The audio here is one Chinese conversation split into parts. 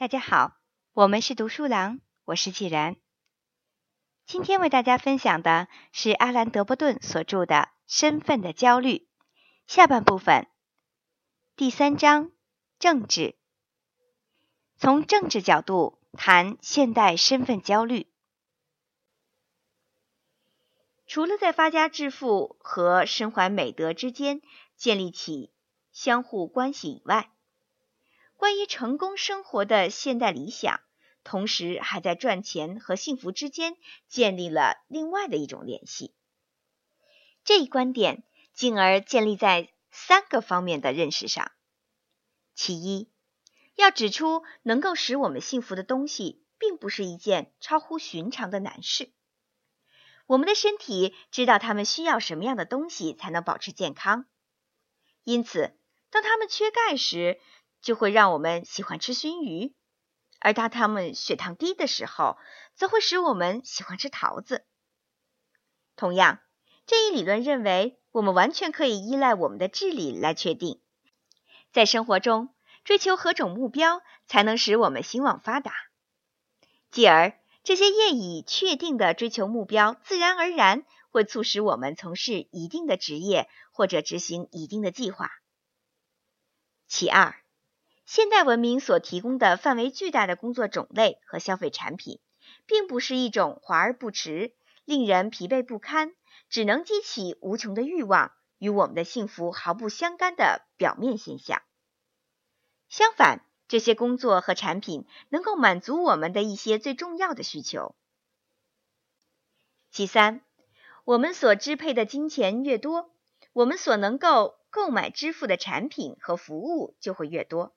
大家好，我们是读书郎，我是既然。今天为大家分享的是阿兰·德伯顿所著的《身份的焦虑》下半部分，第三章政治。从政治角度谈现代身份焦虑。除了在发家致富和身怀美德之间建立起相互关系以外，关于成功生活的现代理想，同时还在赚钱和幸福之间建立了另外的一种联系。这一观点进而建立在三个方面的认识上：其一，要指出能够使我们幸福的东西，并不是一件超乎寻常的难事。我们的身体知道他们需要什么样的东西才能保持健康，因此，当他们缺钙时，就会让我们喜欢吃熏鱼，而当他们血糖低的时候，则会使我们喜欢吃桃子。同样，这一理论认为，我们完全可以依赖我们的智力来确定，在生活中追求何种目标才能使我们兴旺发达，继而这些业已确定的追求目标，自然而然会促使我们从事一定的职业或者执行一定的计划。其二。现代文明所提供的范围巨大的工作种类和消费产品，并不是一种华而不实、令人疲惫不堪、只能激起无穷的欲望、与我们的幸福毫不相干的表面现象。相反，这些工作和产品能够满足我们的一些最重要的需求。其三，我们所支配的金钱越多，我们所能够购买支付的产品和服务就会越多。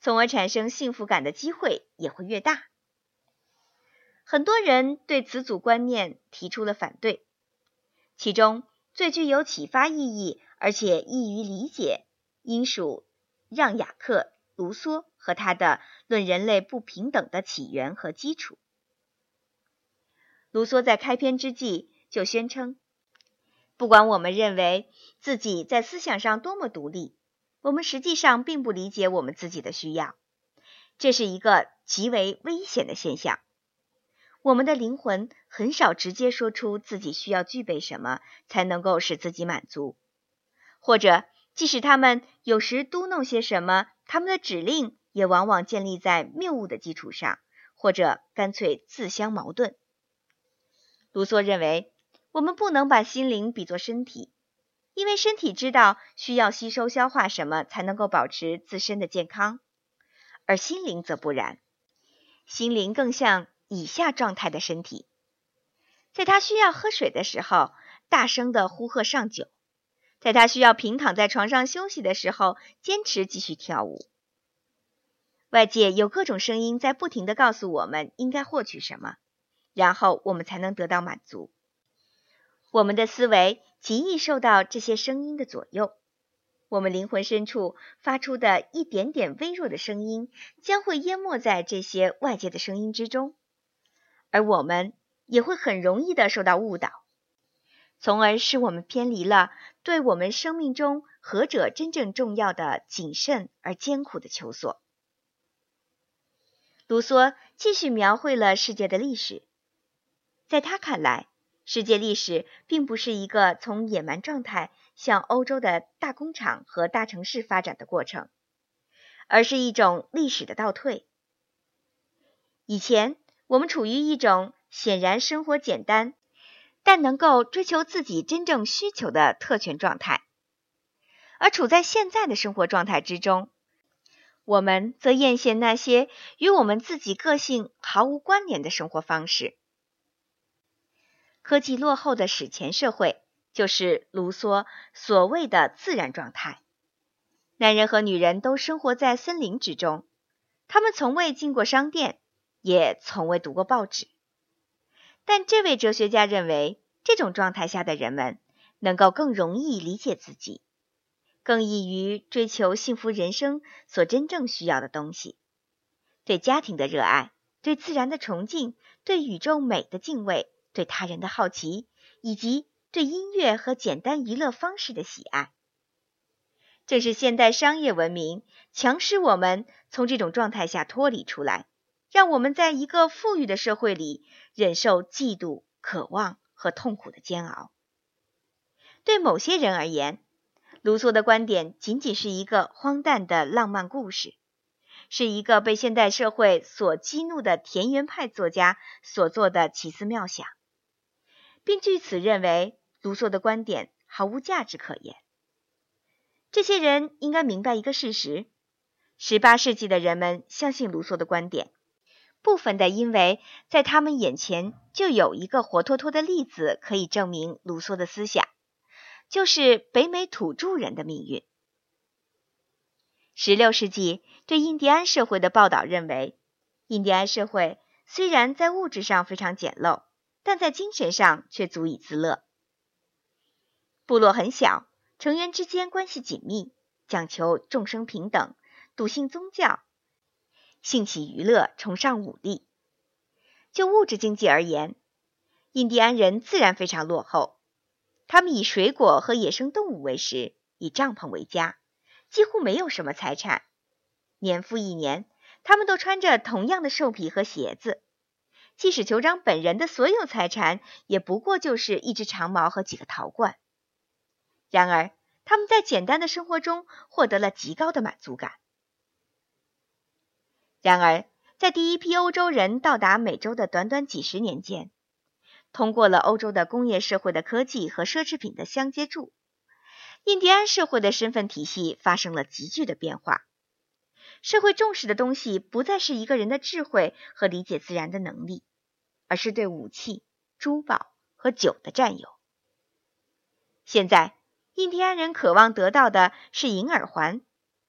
从而产生幸福感的机会也会越大。很多人对此组观念提出了反对，其中最具有启发意义而且易于理解，应属让·雅克·卢梭和他的《论人类不平等的起源和基础》。卢梭在开篇之际就宣称：“不管我们认为自己在思想上多么独立。”我们实际上并不理解我们自己的需要，这是一个极为危险的现象。我们的灵魂很少直接说出自己需要具备什么才能够使自己满足，或者即使他们有时嘟囔些什么，他们的指令也往往建立在谬误的基础上，或者干脆自相矛盾。卢梭认为，我们不能把心灵比作身体。因为身体知道需要吸收消化什么才能够保持自身的健康，而心灵则不然。心灵更像以下状态的身体，在他需要喝水的时候，大声的呼喝上酒；在他需要平躺在床上休息的时候，坚持继续跳舞。外界有各种声音在不停的告诉我们应该获取什么，然后我们才能得到满足。我们的思维极易受到这些声音的左右，我们灵魂深处发出的一点点微弱的声音，将会淹没在这些外界的声音之中，而我们也会很容易的受到误导，从而使我们偏离了对我们生命中何者真正重要的谨慎而艰苦的求索。卢梭继续描绘了世界的历史，在他看来。世界历史并不是一个从野蛮状态向欧洲的大工厂和大城市发展的过程，而是一种历史的倒退。以前，我们处于一种显然生活简单，但能够追求自己真正需求的特权状态；而处在现在的生活状态之中，我们则艳羡那些与我们自己个性毫无关联的生活方式。科技落后的史前社会，就是卢梭所谓的自然状态。男人和女人都生活在森林之中，他们从未进过商店，也从未读过报纸。但这位哲学家认为，这种状态下的人们能够更容易理解自己，更易于追求幸福人生所真正需要的东西：对家庭的热爱，对自然的崇敬，对宇宙美的敬畏。对他人的好奇，以及对音乐和简单娱乐方式的喜爱，正是现代商业文明强使我们从这种状态下脱离出来，让我们在一个富裕的社会里忍受嫉妒、渴望和痛苦的煎熬。对某些人而言，卢梭的观点仅仅是一个荒诞的浪漫故事，是一个被现代社会所激怒的田园派作家所做的奇思妙想，并据此认为卢梭的观点毫无价值可言。这些人应该明白一个事实：十八世纪的人们相信卢梭的观点，部分的因为在他们眼前就有一个活脱脱的例子可以证明卢梭的思想。就是北美土著人的命运。十六世纪对印第安社会的报道认为，印第安社会虽然在物质上非常简陋，但在精神上却足以自乐。部落很小，成员之间关系紧密，讲求众生平等，笃信宗教，兴起娱乐，崇尚武力。就物质经济而言，印第安人自然非常落后。他们以水果和野生动物为食，以帐篷为家，几乎没有什么财产。年复一年，他们都穿着同样的兽皮和鞋子。即使酋长本人的所有财产，也不过就是一只长矛和几个陶罐。然而，他们在简单的生活中获得了极高的满足感。然而，在第一批欧洲人到达美洲的短短几十年间，通过了欧洲的工业社会的科技和奢侈品的相接触，印第安社会的身份体系发生了急剧的变化。社会重视的东西不再是一个人的智慧和理解自然的能力，而是对武器、珠宝和酒的占有。现在，印第安人渴望得到的是银耳环、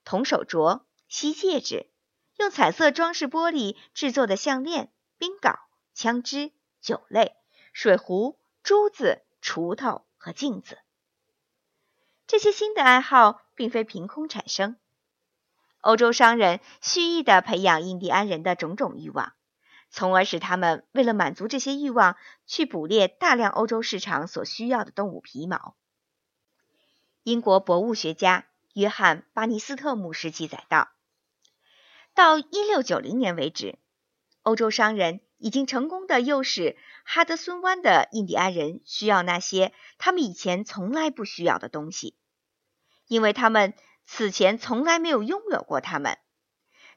铜手镯、锡戒指、用彩色装饰玻璃制作的项链、冰镐、枪支、酒类。水壶、珠子、锄头和镜子，这些新的爱好并非凭空产生。欧洲商人蓄意的培养印第安人的种种欲望，从而使他们为了满足这些欲望，去捕猎大量欧洲市场所需要的动物皮毛。英国博物学家约翰·巴尼斯特牧师记载道：“到1690年为止，欧洲商人。”已经成功的诱使哈德孙湾的印第安人需要那些他们以前从来不需要的东西，因为他们此前从来没有拥有过它们。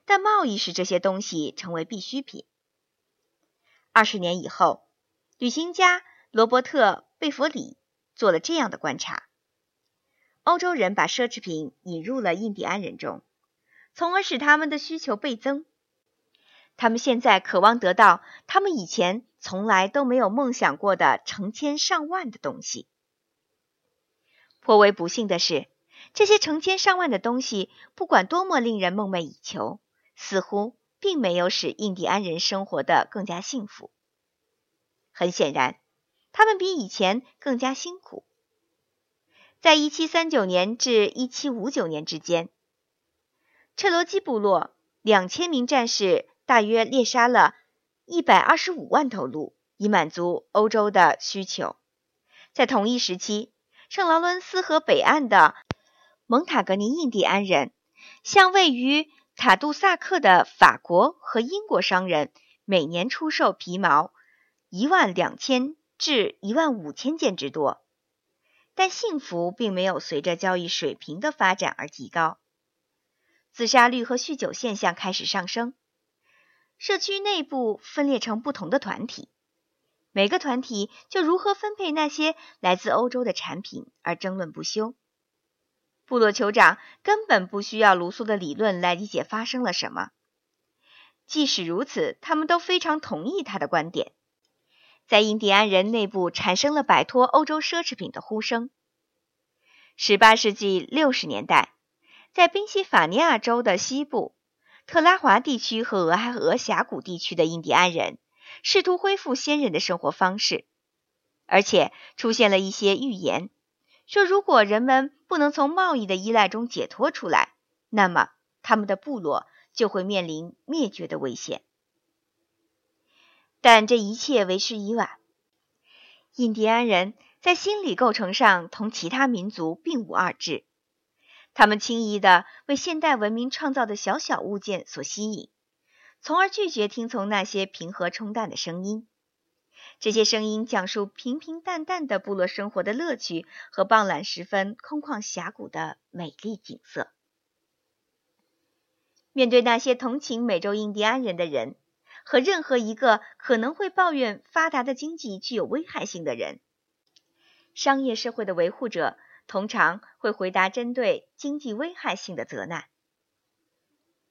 但贸易使这些东西成为必需品。二十年以后，旅行家罗伯特·贝弗里做了这样的观察：欧洲人把奢侈品引入了印第安人中，从而使他们的需求倍增。他们现在渴望得到他们以前从来都没有梦想过的成千上万的东西。颇为不幸的是，这些成千上万的东西，不管多么令人梦寐以求，似乎并没有使印第安人生活的更加幸福。很显然，他们比以前更加辛苦。在1739年至1759年之间，彻罗基部落两千名战士。大约猎杀了一百二十五万头鹿，以满足欧洲的需求。在同一时期，圣劳伦斯河北岸的蒙塔格尼印第安人向位于塔杜萨克的法国和英国商人每年出售皮毛一万两千至一万五千件之多。但幸福并没有随着交易水平的发展而提高，自杀率和酗酒现象开始上升。社区内部分裂成不同的团体，每个团体就如何分配那些来自欧洲的产品而争论不休。部落酋长根本不需要卢梭的理论来理解发生了什么，即使如此，他们都非常同意他的观点。在印第安人内部产生了摆脱欧洲奢侈品的呼声。十八世纪六十年代，在宾夕法尼亚州的西部。特拉华地区和俄亥俄峡谷地区的印第安人试图恢复先人的生活方式，而且出现了一些预言，说如果人们不能从贸易的依赖中解脱出来，那么他们的部落就会面临灭绝的危险。但这一切为时已晚。印第安人在心理构成上同其他民族并无二致，他们轻易地为现代文明创造的小小物件所吸引，从而拒绝听从那些平和冲淡的声音。这些声音讲述平平淡淡的部落生活的乐趣和傍晚时分空旷峡谷的美丽景色。面对那些同情美洲印第安人的人和任何一个可能会抱怨发达的经济具有危害性的人，商业社会的维护者通常会回答针对经济危害性的责难。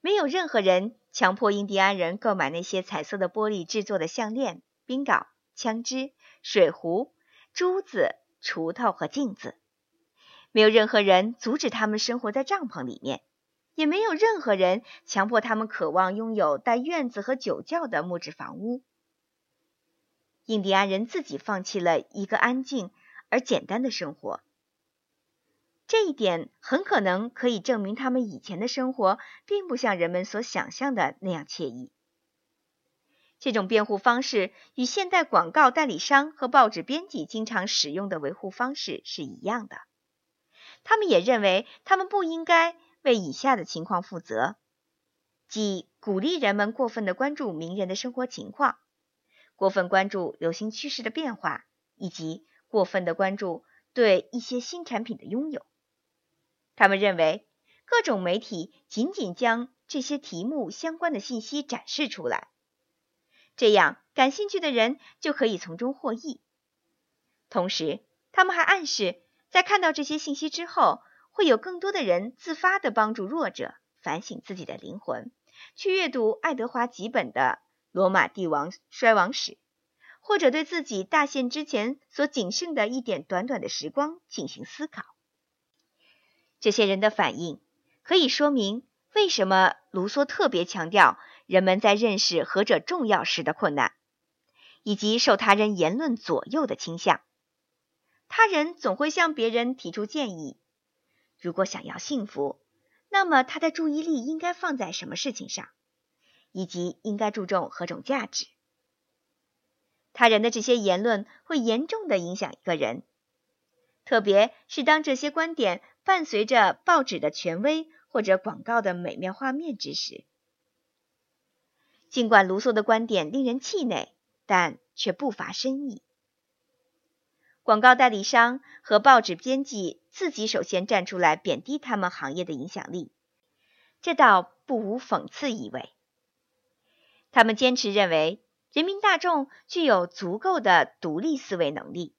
没有任何人强迫印第安人购买那些彩色的玻璃制作的项链、冰镐。枪支、水壶、珠子、锄头和镜子，没有任何人阻止他们生活在帐篷里面，也没有任何人强迫他们渴望拥有带院子和酒窖的木质房屋。印第安人自己放弃了一个安静而简单的生活，这一点很可能可以证明他们以前的生活并不像人们所想象的那样惬意。这种辩护方式与现代广告代理商和报纸编辑经常使用的维护方式是一样的。他们也认为，他们不应该为以下的情况负责：即鼓励人们过分的关注名人的生活情况，过分关注流行趋势的变化，以及过分的关注对一些新产品的拥有。他们认为，各种媒体仅仅将这些题目相关的信息展示出来。这样，感兴趣的人就可以从中获益。同时，他们还暗示，在看到这些信息之后，会有更多的人自发地帮助弱者反省自己的灵魂，去阅读爱德华·吉本的《罗马帝王衰亡史》，或者对自己大限之前所仅剩的一点短短的时光进行思考。这些人的反应可以说明为什么卢梭特别强调。人们在认识何者重要时的困难，以及受他人言论左右的倾向。他人总会向别人提出建议。如果想要幸福，那么他的注意力应该放在什么事情上，以及应该注重何种价值？他人的这些言论会严重的影响一个人，特别是当这些观点伴随着报纸的权威或者广告的美妙画面之时。尽管卢梭的观点令人气馁，但却不乏深意。广告代理商和报纸编辑自己首先站出来贬低他们行业的影响力，这倒不无讽刺意味。他们坚持认为人民大众具有足够的独立思维能力，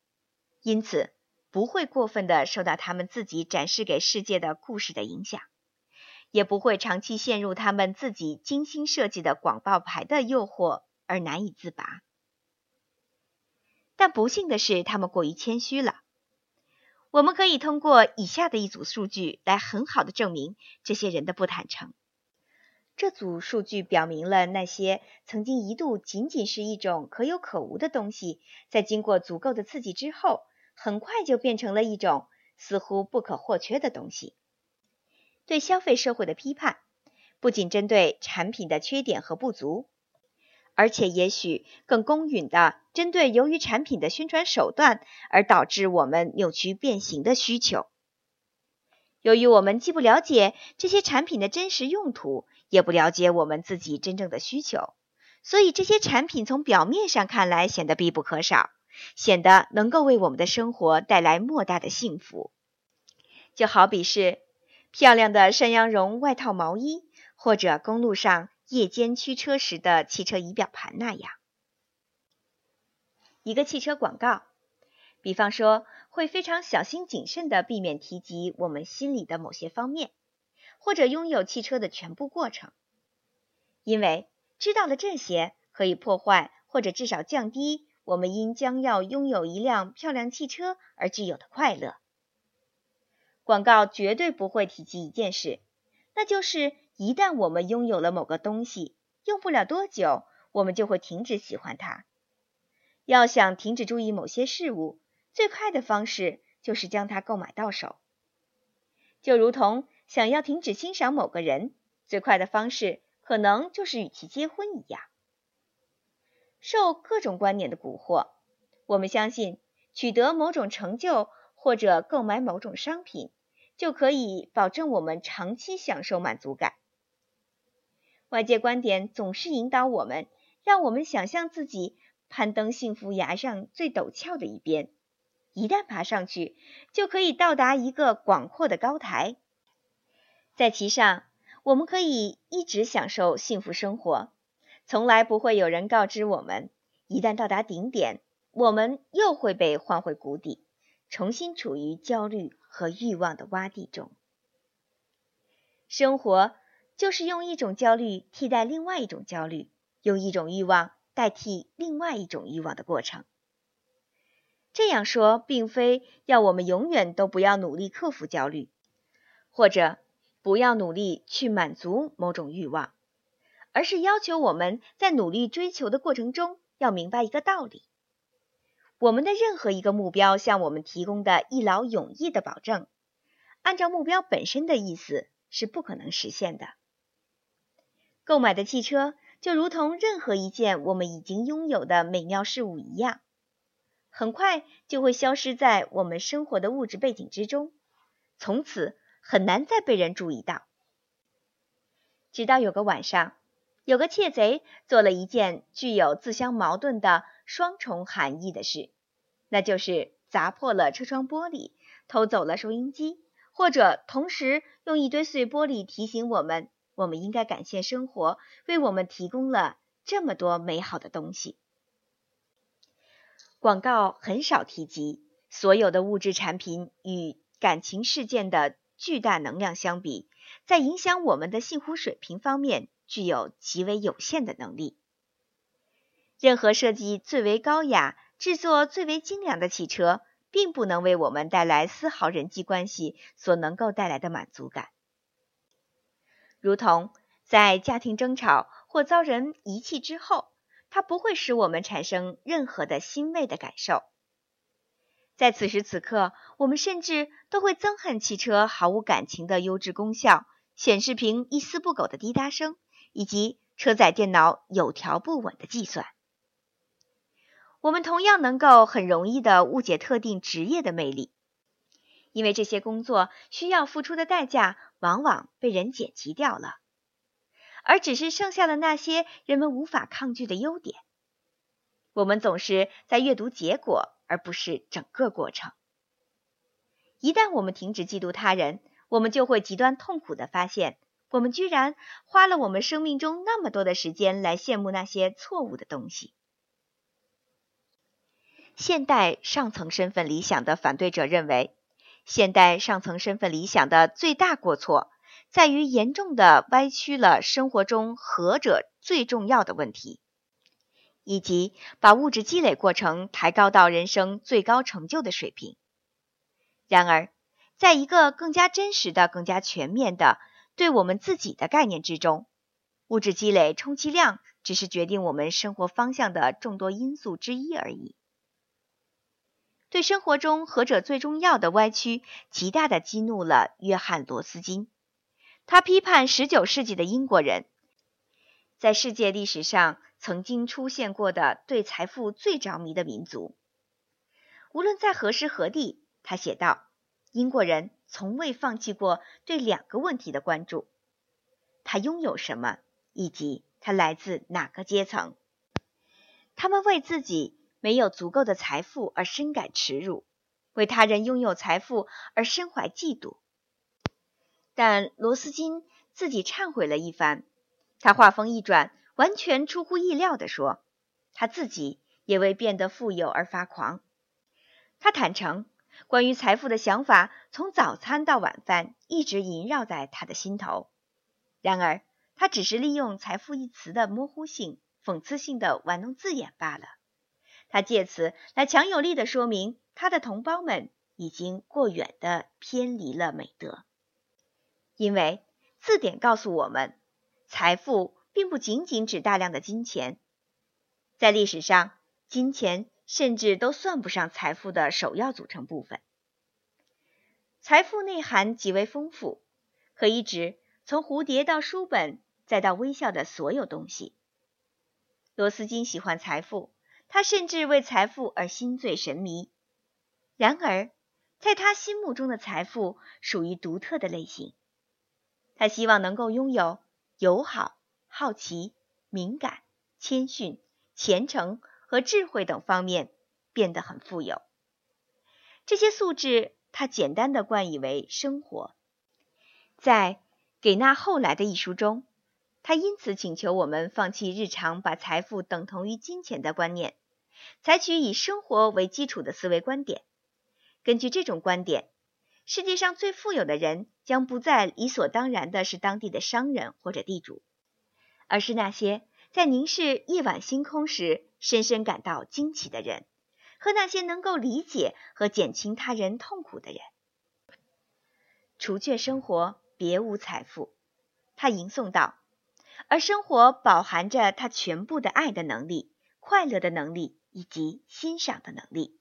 因此不会过分的受到他们自己展示给世界的故事的影响。也不会长期陷入他们自己精心设计的广告牌的诱惑而难以自拔。但不幸的是，他们过于谦虚了。我们可以通过以下的一组数据来很好的证明这些人的不坦诚。这组数据表明了那些曾经一度仅仅是一种可有可无的东西，在经过足够的刺激之后，很快就变成了一种似乎不可或缺的东西。对消费社会的批判，不仅针对产品的缺点和不足，而且也许更公允的针对由于产品的宣传手段而导致我们扭曲变形的需求。由于我们既不了解这些产品的真实用途，也不了解我们自己真正的需求，所以这些产品从表面上看来显得必不可少，显得能够为我们的生活带来莫大的幸福。就好比是。漂亮的山羊绒外套毛衣，或者公路上夜间驱车时的汽车仪表盘那样。一个汽车广告，比方说，会非常小心谨慎地避免提及我们心里的某些方面，或者拥有汽车的全部过程，因为知道了这些，可以破坏或者至少降低我们因将要拥有一辆漂亮汽车而具有的快乐。广告绝对不会提及一件事，那就是一旦我们拥有了某个东西，用不了多久，我们就会停止喜欢它。要想停止注意某些事物，最快的方式就是将它购买到手。就如同想要停止欣赏某个人，最快的方式可能就是与其结婚一样。受各种观念的蛊惑，我们相信取得某种成就或者购买某种商品。就可以保证我们长期享受满足感。外界观点总是引导我们，让我们想象自己攀登幸福崖上最陡峭的一边，一旦爬上去，就可以到达一个广阔的高台，在其上，我们可以一直享受幸福生活，从来不会有人告知我们，一旦到达顶点，我们又会被换回谷底，重新处于焦虑和欲望的洼地中。生活。就是用一种焦虑替代另外一种焦虑，用一种欲望代替另外一种欲望的过程。这样说，并非要我们永远都不要努力克服焦虑，或者不要努力去满足某种欲望，而是要求我们在努力追求的过程中要明白一个道理：我们的任何一个目标向我们提供的一劳永逸的保证，按照目标本身的意思是不可能实现的。购买的汽车就如同任何一件我们已经拥有的美妙事物一样，很快就会消失在我们生活的物质背景之中，从此很难再被人注意到。直到有个晚上，有个窃贼做了一件具有自相矛盾的双重含义的事，那就是砸破了车窗玻璃，偷走了收音机，或者同时用一堆碎玻璃提醒我们。我们应该感谢生活为我们提供了这么多美好的东西。广告很少提及，所有的物质产品与感情事件的巨大能量相比，在影响我们的幸福水平方面具有极为有限的能力。任何设计最为高雅、制作最为精良的汽车，并不能为我们带来丝毫人际关系所能够带来的满足感。如同在家庭争吵或遭人遗弃之后，它不会使我们产生任何的欣慰的感受。在此时此刻，我们甚至都会憎恨汽车毫无感情的优质功效、显示屏一丝不苟的滴答声，以及车载电脑有条不紊的计算。我们同样能够很容易的误解特定职业的魅力，因为这些工作需要付出的代价。往往被人剪辑掉了，而只是剩下了那些人们无法抗拒的优点。我们总是在阅读结果，而不是整个过程。一旦我们停止嫉妒他人，我们就会极端痛苦的发现，我们居然花了我们生命中那么多的时间来羡慕那些错误的东西。现代上层身份理想的反对者认为。现代上层身份理想的最大过错，在于严重的歪曲了生活中何者最重要的问题，以及把物质积累过程抬高到人生最高成就的水平。然而，在一个更加真实的、更加全面的对我们自己的概念之中，物质积累充其量只是决定我们生活方向的众多因素之一而已。对生活中何者最重要的歪曲，极大的激怒了约翰·罗斯金。他批判十九世纪的英国人，在世界历史上曾经出现过的对财富最着迷的民族。无论在何时何地，他写道：“英国人从未放弃过对两个问题的关注：他拥有什么，以及他来自哪个阶层。他们为自己。”没有足够的财富而深感耻辱，为他人拥有财富而身怀嫉妒。但罗斯金自己忏悔了一番，他话锋一转，完全出乎意料地说：“他自己也为变得富有而发狂。”他坦诚，关于财富的想法从早餐到晚饭一直萦绕在他的心头。然而，他只是利用“财富”一词的模糊性，讽刺性的玩弄字眼罢了。他借此来强有力的说明，他的同胞们已经过远的偏离了美德，因为字典告诉我们，财富并不仅仅指大量的金钱，在历史上，金钱甚至都算不上财富的首要组成部分。财富内涵极为丰富，可以指从蝴蝶到书本再到微笑的所有东西。罗斯金喜欢财富。他甚至为财富而心醉神迷。然而，在他心目中的财富属于独特的类型。他希望能够拥有友好、好奇、敏感、谦逊、虔诚和智慧等方面变得很富有。这些素质，他简单的冠以为生活。在《给那后来的》一书中，他因此请求我们放弃日常把财富等同于金钱的观念，采取以生活为基础的思维观点。根据这种观点。世界上最富有的人将不再理所当然的是当地的商人或者地主，而是那些在凝视夜晚星空时深深感到惊奇的人，和那些能够理解和减轻他人痛苦的人。除却生活，别无财富。他吟诵道：“而生活饱含着他全部的爱的能力、快乐的能力以及欣赏的能力。”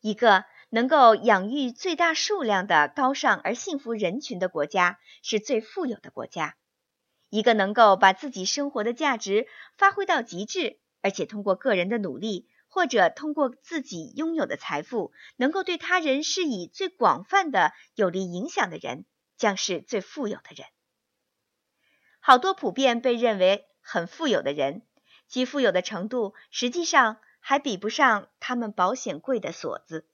一个。能够养育最大数量的高尚而幸福人群的国家是最富有的国家。一个能够把自己生活的价值发挥到极致，而且通过个人的努力或者通过自己拥有的财富，能够对他人施以最广泛的有利影响的人，将是最富有的人。好多普遍被认为很富有的人，其富有的程度实际上还比不上他们保险柜的锁子。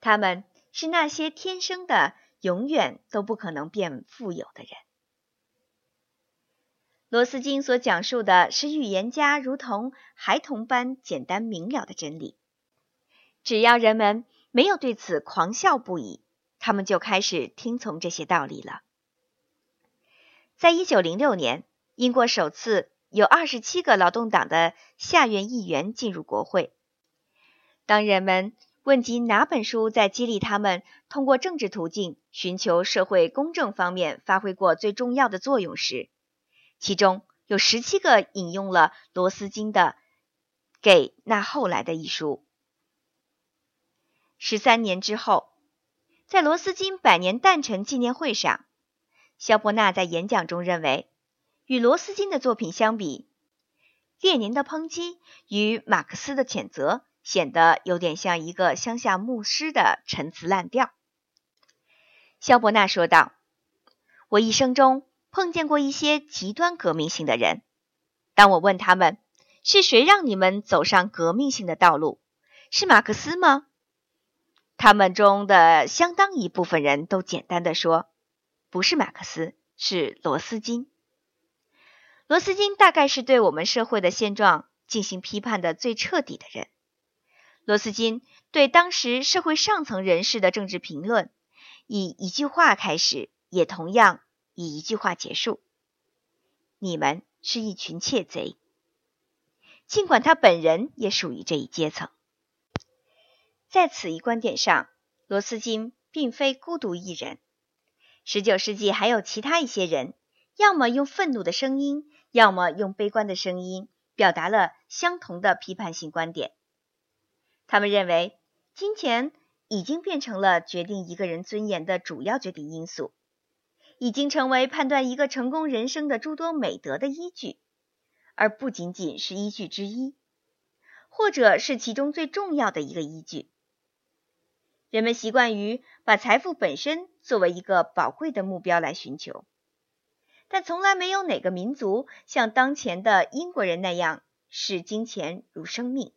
他们是那些天生的、永远都不可能变富有的人。罗斯金所讲述的是预言家如同孩童般简单明了的真理。只要人们没有对此狂笑不已，他们就开始听从这些道理了。在一九零六年，英国首次有二十七个劳动党的下院议员进入国会。当人们问及哪本书在激励他们通过政治途径寻求社会公正方面发挥过最重要的作用时，其中有十七个引用了罗斯金的《给那后来的》一书。十三年之后，在罗斯金百年诞辰纪念会上，肖伯纳在演讲中认为，与罗斯金的作品相比，列宁的抨击与马克思的谴责。显得有点像一个乡下牧师的陈词滥调。肖伯纳说道：“我一生中碰见过一些极端革命性的人。当我问他们是谁让你们走上革命性的道路，是马克思吗？他们中的相当一部分人都简单的说，不是马克思，是罗斯金。罗斯金大概是对我们社会的现状进行批判的最彻底的人。”罗斯金对当时社会上层人士的政治评论，以一句话开始，也同样以一句话结束：“你们是一群窃贼。”尽管他本人也属于这一阶层，在此一观点上，罗斯金并非孤独一人。十九世纪还有其他一些人，要么用愤怒的声音，要么用悲观的声音，表达了相同的批判性观点。他们认为，金钱已经变成了决定一个人尊严的主要决定因素，已经成为判断一个成功人生的诸多美德的依据，而不仅仅是依据之一，或者是其中最重要的一个依据。人们习惯于把财富本身作为一个宝贵的目标来寻求，但从来没有哪个民族像当前的英国人那样视金钱如生命。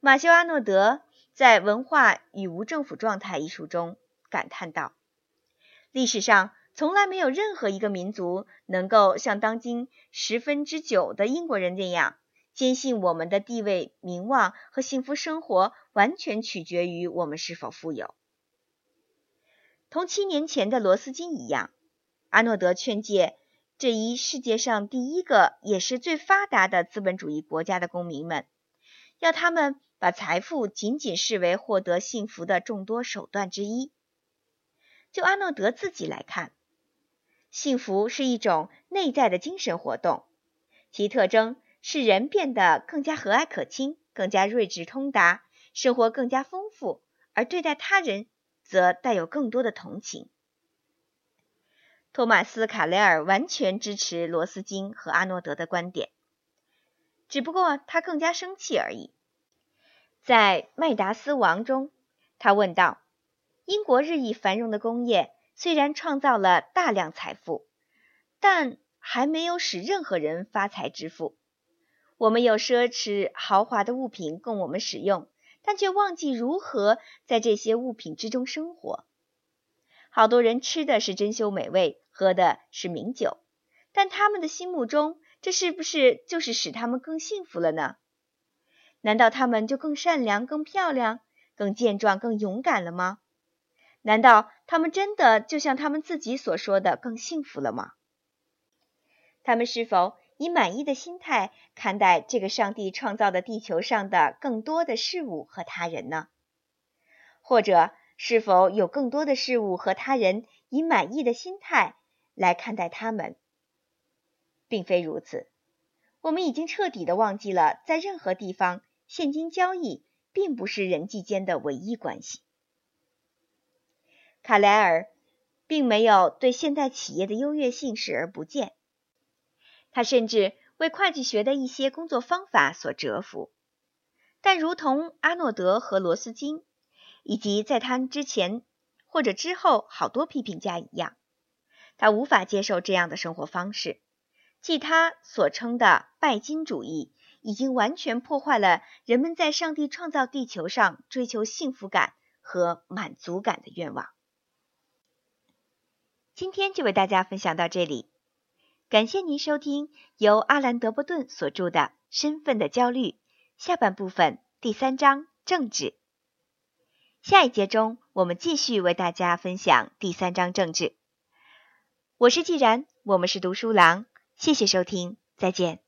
马修·阿诺德在《文化与无政府状态》一书中感叹道：“历史上从来没有任何一个民族能够像当今十分之九的英国人那样，坚信我们的地位、名望和幸福生活完全取决于我们是否富有。”同七年前的罗斯金一样，阿诺德劝诫这一世界上第一个也是最发达的资本主义国家的公民们，要他们。把财富仅仅视为获得幸福的众多手段之一。就阿诺德自己来看，幸福是一种内在的精神活动，其特征是人变得更加和蔼可亲，更加睿智通达，生活更加丰富，而对待他人则带有更多的同情。托马斯·卡雷尔完全支持罗斯金和阿诺德的观点，只不过他更加生气而已。在《麦达斯王》中，他问道：“英国日益繁荣的工业虽然创造了大量财富，但还没有使任何人发财致富。我们有奢侈豪华的物品供我们使用，但却忘记如何在这些物品之中生活。好多人吃的是珍馐美味，喝的是名酒，但他们的心目中，这是不是就是使他们更幸福了呢？难道他们就更善良、更漂亮？”更健壮、更勇敢了吗？难道他们真的就像他们自己所说的更幸福了吗？他们是否以满意的心态看待这个上帝创造的地球上的更多的事物和他人呢？或者是否有更多的事物和他人以满意的心态来看待他们？并非如此，我们已经彻底的忘记了在任何地方现金交易。并不是人际间的唯一关系。卡莱尔并没有对现代企业的优越性视而不见，他甚至为会计学的一些工作方法所折服。但如同阿诺德和罗斯金，以及在他之前或者之后好多批评家一样，他无法接受这样的生活方式，即他所称的拜金主义。已经完全破坏了人们在上帝创造地球上追求幸福感和满足感的愿望。今天就为大家分享到这里，感谢您收听由阿兰·德伯顿所著的《身份的焦虑》下半部分第三章政治。下一节中，我们继续为大家分享第三章政治。我是既然，我们是读书郎，谢谢收听，再见。